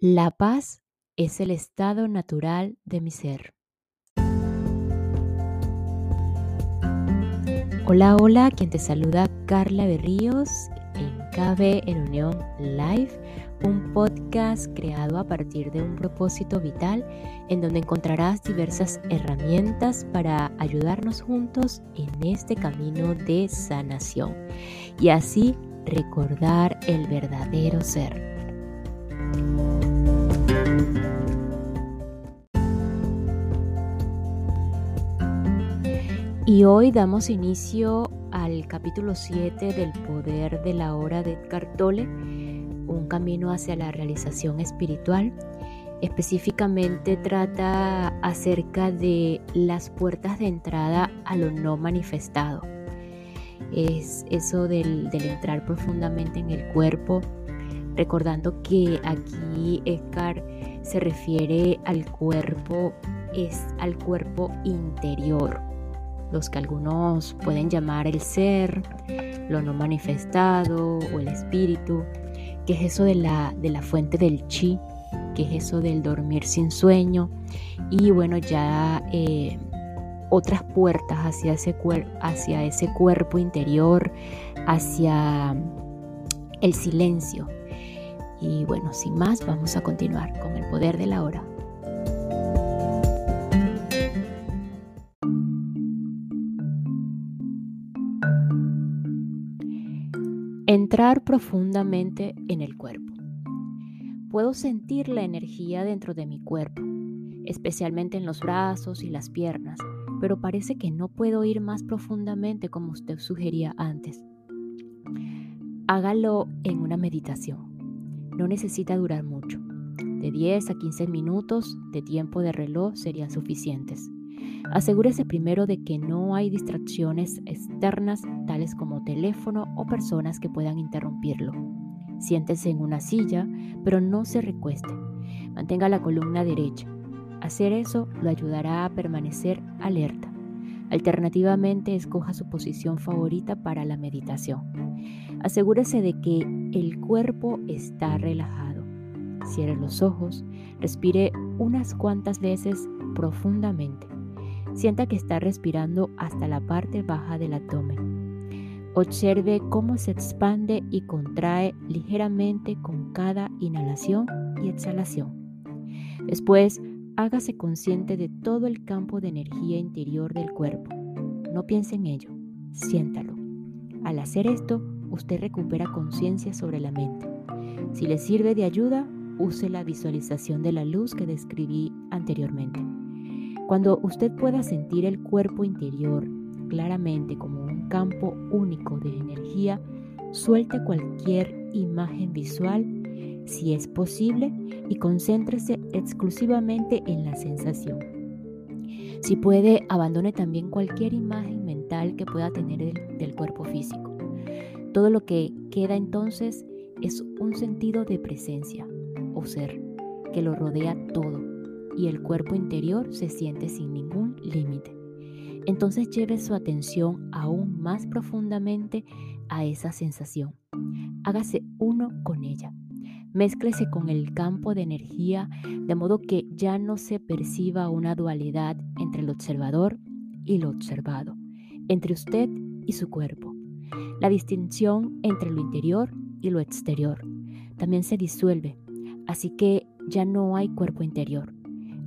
La paz es el estado natural de mi ser. Hola, hola, quien te saluda Carla Berríos en KB en Unión Live, un podcast creado a partir de un propósito vital en donde encontrarás diversas herramientas para ayudarnos juntos en este camino de sanación y así recordar el verdadero ser. Y hoy damos inicio al capítulo 7 del poder de la hora de Edgar Tolle, un camino hacia la realización espiritual. Específicamente trata acerca de las puertas de entrada a lo no manifestado. Es eso del, del entrar profundamente en el cuerpo, recordando que aquí Edgar se refiere al cuerpo, es al cuerpo interior los que algunos pueden llamar el ser, lo no manifestado o el espíritu, que es eso de la, de la fuente del chi, que es eso del dormir sin sueño, y bueno, ya eh, otras puertas hacia ese, hacia ese cuerpo interior, hacia el silencio. Y bueno, sin más, vamos a continuar con el poder de la hora. Entrar profundamente en el cuerpo. Puedo sentir la energía dentro de mi cuerpo, especialmente en los brazos y las piernas, pero parece que no puedo ir más profundamente como usted sugería antes. Hágalo en una meditación. No necesita durar mucho. De 10 a 15 minutos de tiempo de reloj serían suficientes. Asegúrese primero de que no hay distracciones externas tales como teléfono o personas que puedan interrumpirlo. Siéntese en una silla, pero no se recueste. Mantenga la columna derecha. Hacer eso lo ayudará a permanecer alerta. Alternativamente, escoja su posición favorita para la meditación. Asegúrese de que el cuerpo está relajado. Cierre los ojos, respire unas cuantas veces profundamente. Sienta que está respirando hasta la parte baja del abdomen. Observe cómo se expande y contrae ligeramente con cada inhalación y exhalación. Después, hágase consciente de todo el campo de energía interior del cuerpo. No piense en ello, siéntalo. Al hacer esto, usted recupera conciencia sobre la mente. Si le sirve de ayuda, use la visualización de la luz que describí anteriormente. Cuando usted pueda sentir el cuerpo interior claramente como un campo único de energía, suelte cualquier imagen visual si es posible y concéntrese exclusivamente en la sensación. Si puede, abandone también cualquier imagen mental que pueda tener del, del cuerpo físico. Todo lo que queda entonces es un sentido de presencia o ser que lo rodea todo y el cuerpo interior se siente sin ningún límite. Entonces lleve su atención aún más profundamente a esa sensación. Hágase uno con ella. Mézclese con el campo de energía de modo que ya no se perciba una dualidad entre el observador y lo observado, entre usted y su cuerpo. La distinción entre lo interior y lo exterior también se disuelve, así que ya no hay cuerpo interior.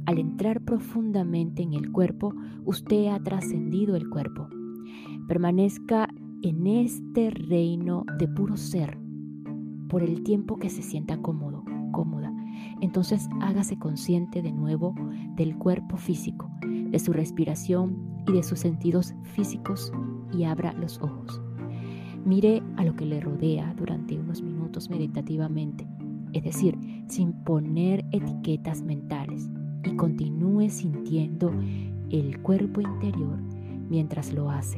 Al entrar profundamente en el cuerpo, usted ha trascendido el cuerpo. Permanezca en este reino de puro ser por el tiempo que se sienta cómodo, cómoda. Entonces hágase consciente de nuevo del cuerpo físico, de su respiración y de sus sentidos físicos y abra los ojos. Mire a lo que le rodea durante unos minutos meditativamente, es decir, sin poner etiquetas mentales y continúe sintiendo el cuerpo interior mientras lo hace.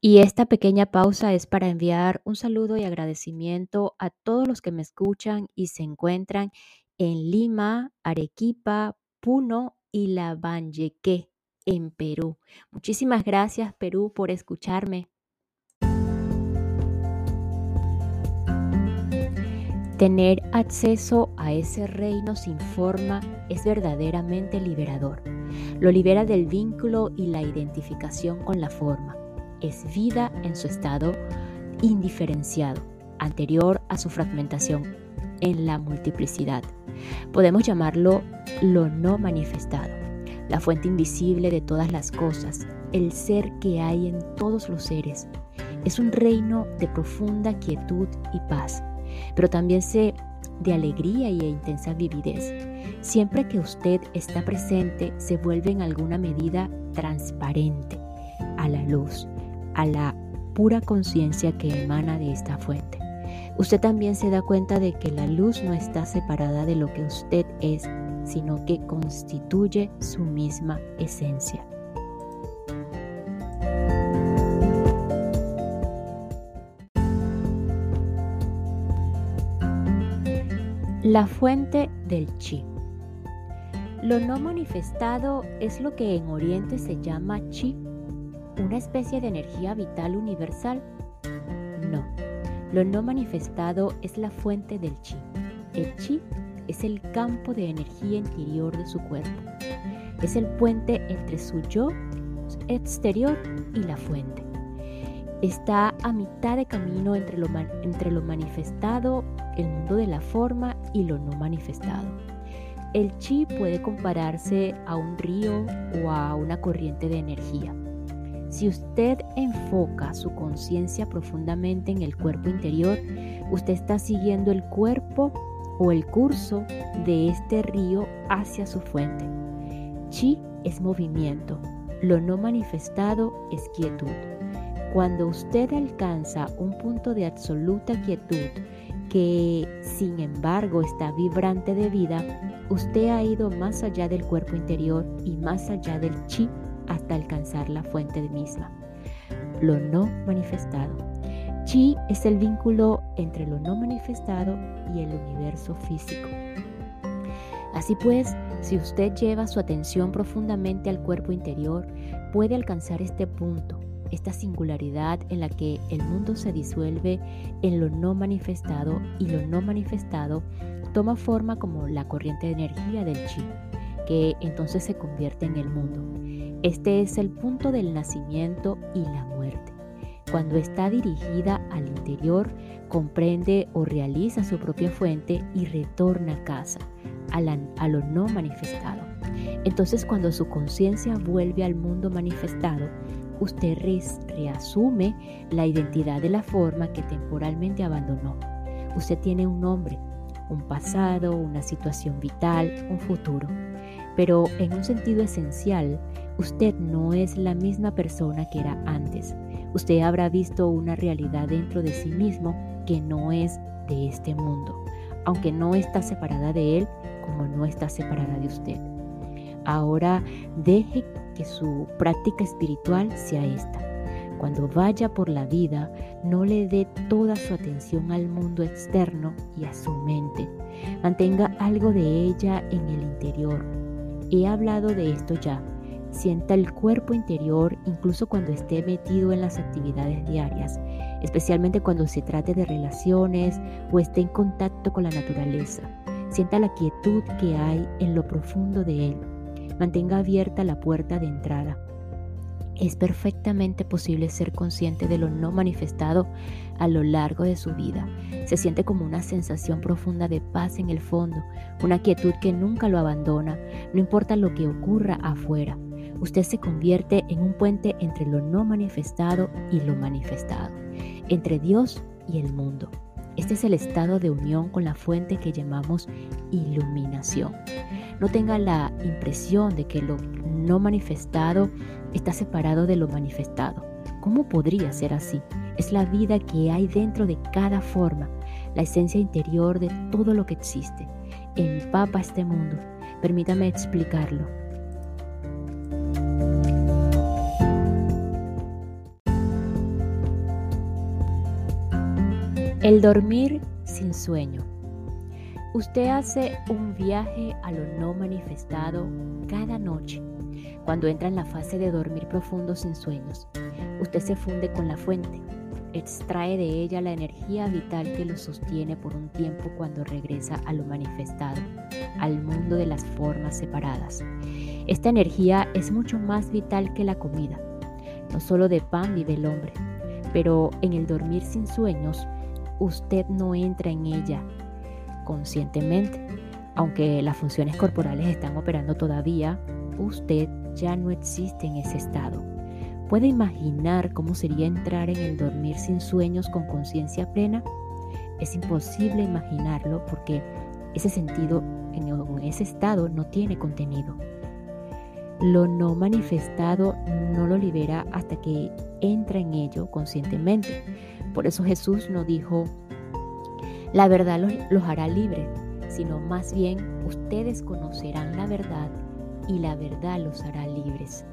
Y esta pequeña pausa es para enviar un saludo y agradecimiento a todos los que me escuchan y se encuentran en Lima, Arequipa, Puno y Lambayeque, en Perú. Muchísimas gracias Perú por escucharme. Tener acceso a ese reino sin forma es verdaderamente liberador. Lo libera del vínculo y la identificación con la forma. Es vida en su estado indiferenciado, anterior a su fragmentación en la multiplicidad. Podemos llamarlo lo no manifestado, la fuente invisible de todas las cosas, el ser que hay en todos los seres. Es un reino de profunda quietud y paz, pero también se de alegría y intensa vividez. Siempre que usted está presente, se vuelve en alguna medida transparente a la luz, a la pura conciencia que emana de esta fuente. Usted también se da cuenta de que la luz no está separada de lo que usted es, sino que constituye su misma esencia. La fuente del chi. Lo no manifestado es lo que en Oriente se llama chi, una especie de energía vital universal. No, lo no manifestado es la fuente del chi. El chi es el campo de energía interior de su cuerpo. Es el puente entre su yo exterior y la fuente. Está a mitad de camino entre lo, entre lo manifestado, el mundo de la forma y lo no manifestado. El chi puede compararse a un río o a una corriente de energía. Si usted enfoca su conciencia profundamente en el cuerpo interior, usted está siguiendo el cuerpo o el curso de este río hacia su fuente. Chi es movimiento, lo no manifestado es quietud. Cuando usted alcanza un punto de absoluta quietud que sin embargo está vibrante de vida, usted ha ido más allá del cuerpo interior y más allá del chi hasta alcanzar la fuente misma, lo no manifestado. Chi es el vínculo entre lo no manifestado y el universo físico. Así pues, si usted lleva su atención profundamente al cuerpo interior, puede alcanzar este punto, esta singularidad en la que el mundo se disuelve en lo no manifestado y lo no manifestado toma forma como la corriente de energía del chi, que entonces se convierte en el mundo. Este es el punto del nacimiento y la muerte. Cuando está dirigida al interior, comprende o realiza su propia fuente y retorna a casa, a, lo no manifestado. Entonces cuando su conciencia vuelve al mundo manifestado, usted reasume la identidad de la forma que temporalmente abandonó. Usted tiene un nombre, un pasado, una situación vital, un futuro. Pero en un sentido esencial, Usted no es la misma persona que era antes. Usted habrá visto una realidad dentro de sí mismo que no es de este mundo, aunque no está separada de él como no está separada de usted. Ahora deje que su práctica espiritual sea esta. Cuando vaya por la vida, no le dé toda su atención al mundo externo y a su mente. Mantenga algo de ella en el interior. He hablado de esto ya, Sienta el cuerpo interior incluso cuando esté metido en las actividades diarias, especialmente cuando se trate de relaciones o esté en contacto con la naturaleza. Sienta la quietud que hay en lo profundo de él. Mantenga abierta la puerta de entrada. Es perfectamente posible ser consciente de lo no manifestado a lo largo de su vida. Se siente como una sensación profunda de paz en el fondo, una quietud que nunca lo abandona, no importa lo que ocurra afuera usted se convierte en un puente entre lo no manifestado y lo manifestado, entre Dios y el mundo. Este es el estado de unión con la fuente que llamamos iluminación. No tenga la impresión de que lo no manifestado está separado de lo manifestado. ¿Cómo podría ser así? Es la vida que hay dentro de cada forma, la esencia interior de todo lo que existe. Empapa este mundo. Permítame explicarlo. El dormir sin sueño. Usted hace un viaje a lo no manifestado cada noche. Cuando entra en la fase de dormir profundo sin sueños, usted se funde con la fuente. extrae de ella la energía vital que lo sostiene por un tiempo cuando regresa a lo manifestado, al mundo de las formas separadas. Esta energía es mucho más vital que la comida. No solo de pan vive el hombre, pero en el dormir sin sueños, usted no entra en ella conscientemente. Aunque las funciones corporales están operando todavía, usted ya no existe en ese estado. ¿Puede imaginar cómo sería entrar en el dormir sin sueños con conciencia plena? Es imposible imaginarlo porque ese sentido en ese estado no tiene contenido. Lo no manifestado no lo libera hasta que entra en ello conscientemente. Por eso Jesús no dijo, la verdad los, hará libre, sino más bien ustedes conocerán la verdad y la verdad los hará libres.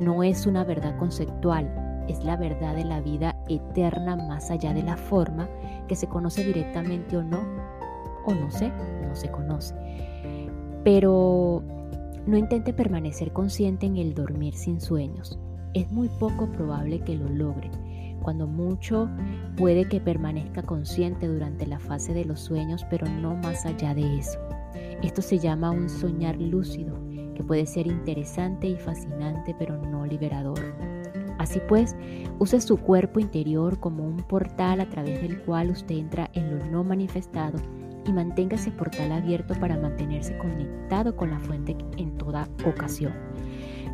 No es una verdad conceptual, es la verdad de la vida eterna más allá de la forma que se conoce directamente o no, o no sé, no se conoce. Pero no intente permanecer consciente en el dormir sin sueños. Es muy poco probable que lo logre cuando mucho puede que permanezca consciente durante la fase de los sueños, pero no más allá de eso. Esto se llama un soñar lúcido, que puede ser interesante y fascinante, pero no liberador. Así pues, use su cuerpo interior como un portal a través del cual usted entra en lo no manifestado y mantenga ese portal abierto para mantenerse conectado con la fuente en toda ocasión.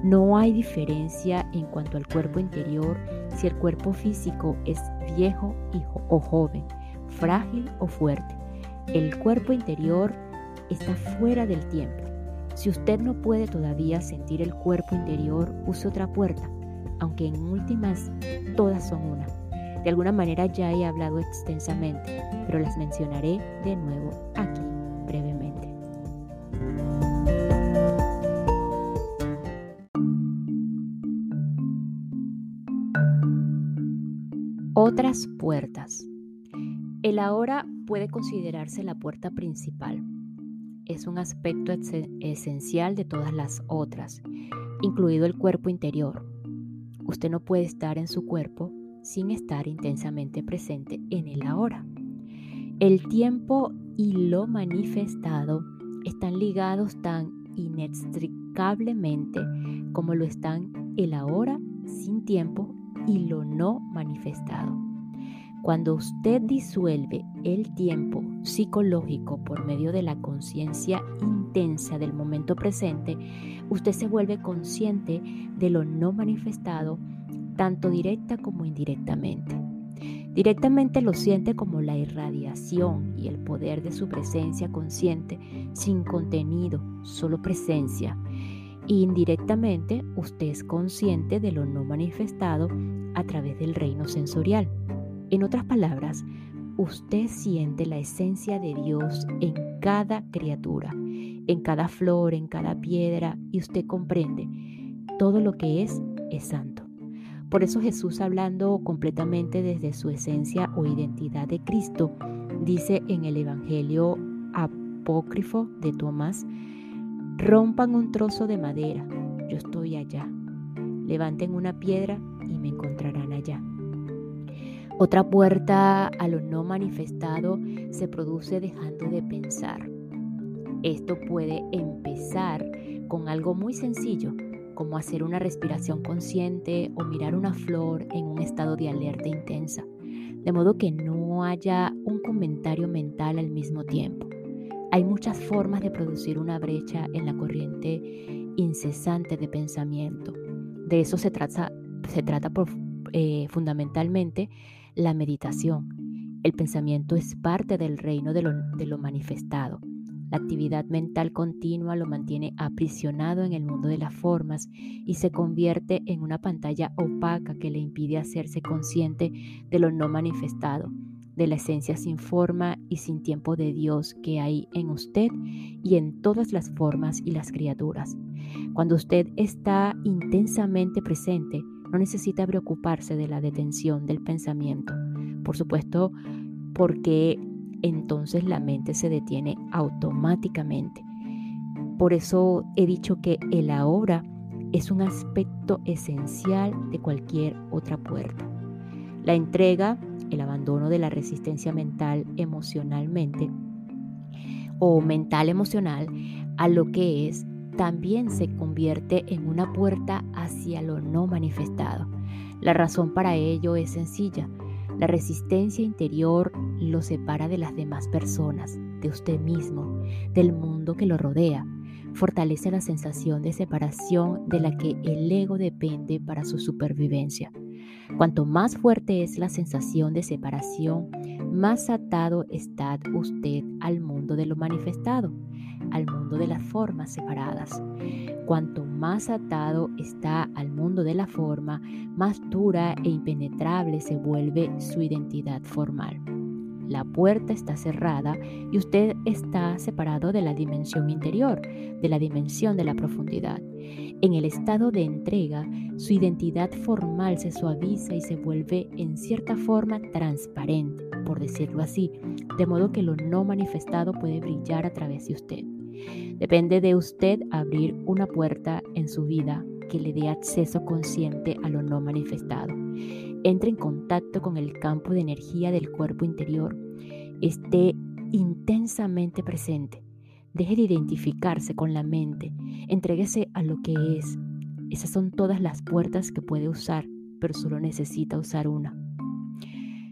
No hay diferencia en cuanto al cuerpo interior si el cuerpo físico es viejo o joven, frágil o fuerte. El cuerpo interior está fuera del tiempo. Si usted no puede todavía sentir el cuerpo interior, use otra puerta, aunque en últimas todas son una. De alguna manera ya he hablado extensamente, pero las mencionaré de nuevo aquí Otras puertas. El ahora puede considerarse la puerta principal. Es un aspecto esencial de todas las otras, incluido el cuerpo interior. Usted no puede estar en su cuerpo sin estar intensamente presente en el ahora. El tiempo y lo manifestado están ligados tan inextricablemente como lo están el ahora sin tiempo y lo no manifestado. Cuando usted disuelve el tiempo psicológico por medio de la conciencia intensa del momento presente, usted se vuelve consciente de lo no manifestado, tanto directa como indirectamente. Directamente lo siente como la irradiación y el poder de su presencia consciente, sin contenido, solo presencia indirectamente, usted es consciente de lo no manifestado a través del reino sensorial. En otras palabras, usted siente la esencia de Dios en cada criatura, en cada flor, en cada piedra, y usted comprende, todo lo que es es santo. Por eso Jesús hablando completamente desde su esencia o identidad de Cristo, dice en el Evangelio apócrifo de Tomás, Rompan un trozo de madera, yo estoy allá. Levanten una piedra y me encontrarán allá. Otra puerta a lo no manifestado se produce dejando de pensar. Esto puede empezar con algo muy sencillo, como hacer una respiración consciente o mirar una flor en un estado de alerta intensa, de modo que no haya un comentario mental al mismo tiempo. Hay muchas formas de producir una brecha en la corriente incesante de pensamiento. De eso se trata, se trata eh, fundamentalmente la meditación. El pensamiento es parte del reino de lo, manifestado. La actividad mental continua lo mantiene aprisionado en el mundo de las formas y se convierte en una pantalla opaca que le impide hacerse consciente de lo no manifestado de la esencia sin forma y sin tiempo de Dios que hay en usted y en todas las formas y las criaturas. Cuando usted está intensamente presente, no necesita preocuparse de la detención del pensamiento. Por supuesto, porque entonces la mente se detiene automáticamente. Por eso he dicho que el ahora es un aspecto esencial de cualquier otra puerta. La entrega, el abandono de la resistencia mental emocionalmente o mental emocional a lo que es, también se convierte en una puerta hacia lo no manifestado. La razón para ello es sencilla. La resistencia interior lo separa de las demás personas, de usted mismo, del mundo que lo rodea. Fortalece la sensación de separación de la que el ego depende para su supervivencia. Cuanto más fuerte es la sensación de separación, más atado está usted al mundo de lo manifestado, al mundo de las formas separadas. Cuanto más atado está al mundo de la forma, más dura e impenetrable se vuelve su identidad formal. La puerta está cerrada y usted está separado de la dimensión interior, de la dimensión de la profundidad. En el estado de entrega, su identidad formal se suaviza y se vuelve en cierta forma transparente, por decirlo así, de modo que lo no manifestado puede brillar a través de usted. Depende de usted abrir una puerta en su vida que le dé acceso consciente a lo no manifestado. Entre en contacto con el campo de energía del cuerpo interior. Esté intensamente presente Deje de identificarse con la mente. Entréguese a lo que es. Esas son todas las puertas que puede usar, pero solo necesita usar una.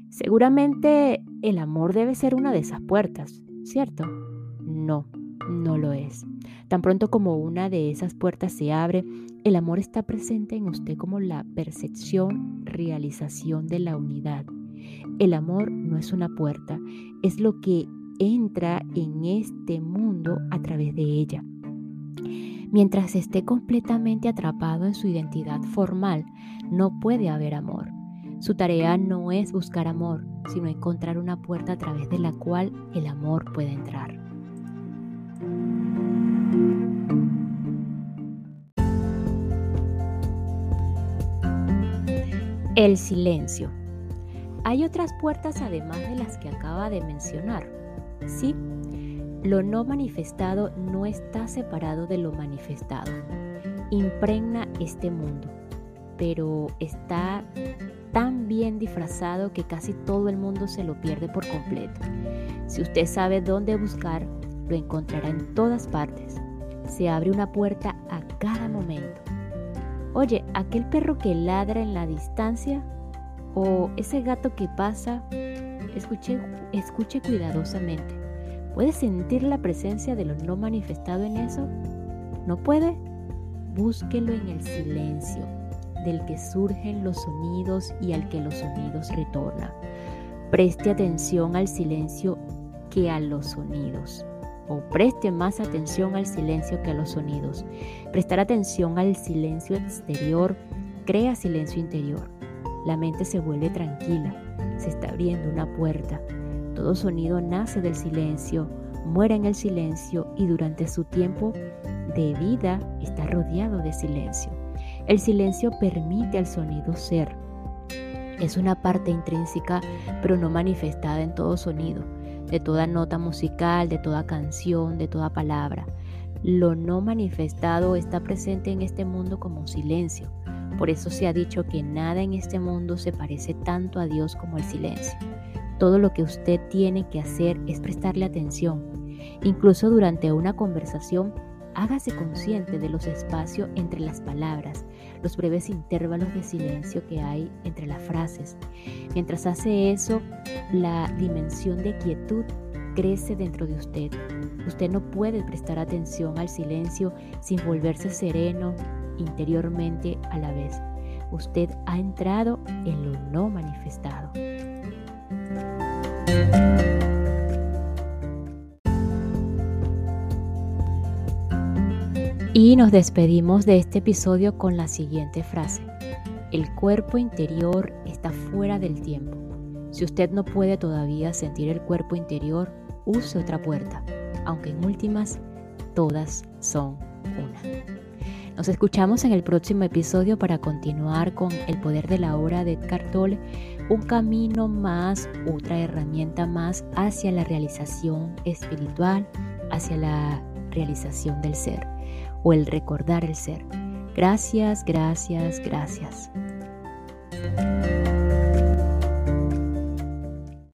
Seguramente el amor debe ser una de esas puertas, ¿cierto? No, no lo es. Tan pronto como una de esas puertas se abre, el amor está presente en usted como la percepción, realización de la unidad. El amor no es una puerta, es lo que entra en este mundo a través de ella. Mientras esté completamente atrapado en su identidad formal, no puede haber amor. Su tarea no es buscar amor, sino encontrar una puerta a través de la cual el amor puede entrar. El silencio. Hay otras puertas además de las que acaba de mencionar. Sí, lo no manifestado no está separado de lo manifestado. Impregna este mundo, pero está tan bien disfrazado que casi todo el mundo se lo pierde por completo. Si usted sabe dónde buscar, lo encontrará en todas partes. Se abre una puerta a cada momento. Oye, aquel perro que ladra en la distancia o ese gato que pasa Escuche, escuche cuidadosamente. ¿Puede sentir la presencia de lo no manifestado en eso? ¿No puede? Búsquelo en el silencio, del que surgen los sonidos y al que los sonidos retornan. Preste atención al silencio que a los sonidos. O preste más atención al silencio que a los sonidos. Prestar atención al silencio exterior crea silencio interior. La mente se vuelve tranquila, se está abriendo una puerta. Todo sonido nace del silencio, muere en el silencio y durante su tiempo de vida está rodeado de silencio. El silencio permite al sonido ser. Es una parte intrínseca pero no manifestada en todo sonido, de toda nota musical, de toda canción, de toda palabra. Lo no manifestado está presente en este mundo como silencio por eso se ha dicho que nada en este mundo se parece tanto a Dios como el silencio. Todo lo que usted tiene que hacer es prestarle atención. Incluso durante una conversación, hágase consciente de los espacios entre las palabras, los breves intervalos de silencio que hay entre las frases. Mientras hace eso, la dimensión de quietud crece dentro de usted. Usted no puede prestar atención al silencio sin volverse sereno, interiormente a la vez. Usted ha entrado en lo no manifestado. Y nos despedimos de este episodio con la siguiente frase. El cuerpo interior está fuera del tiempo. Si usted no puede todavía sentir el cuerpo interior, use otra puerta, aunque en últimas todas son una. Nos escuchamos en el próximo episodio para continuar con El poder de la hora de Edgar Tolle, un camino más, otra herramienta más hacia la realización espiritual, hacia la realización del ser o el recordar el ser. Gracias, gracias, gracias.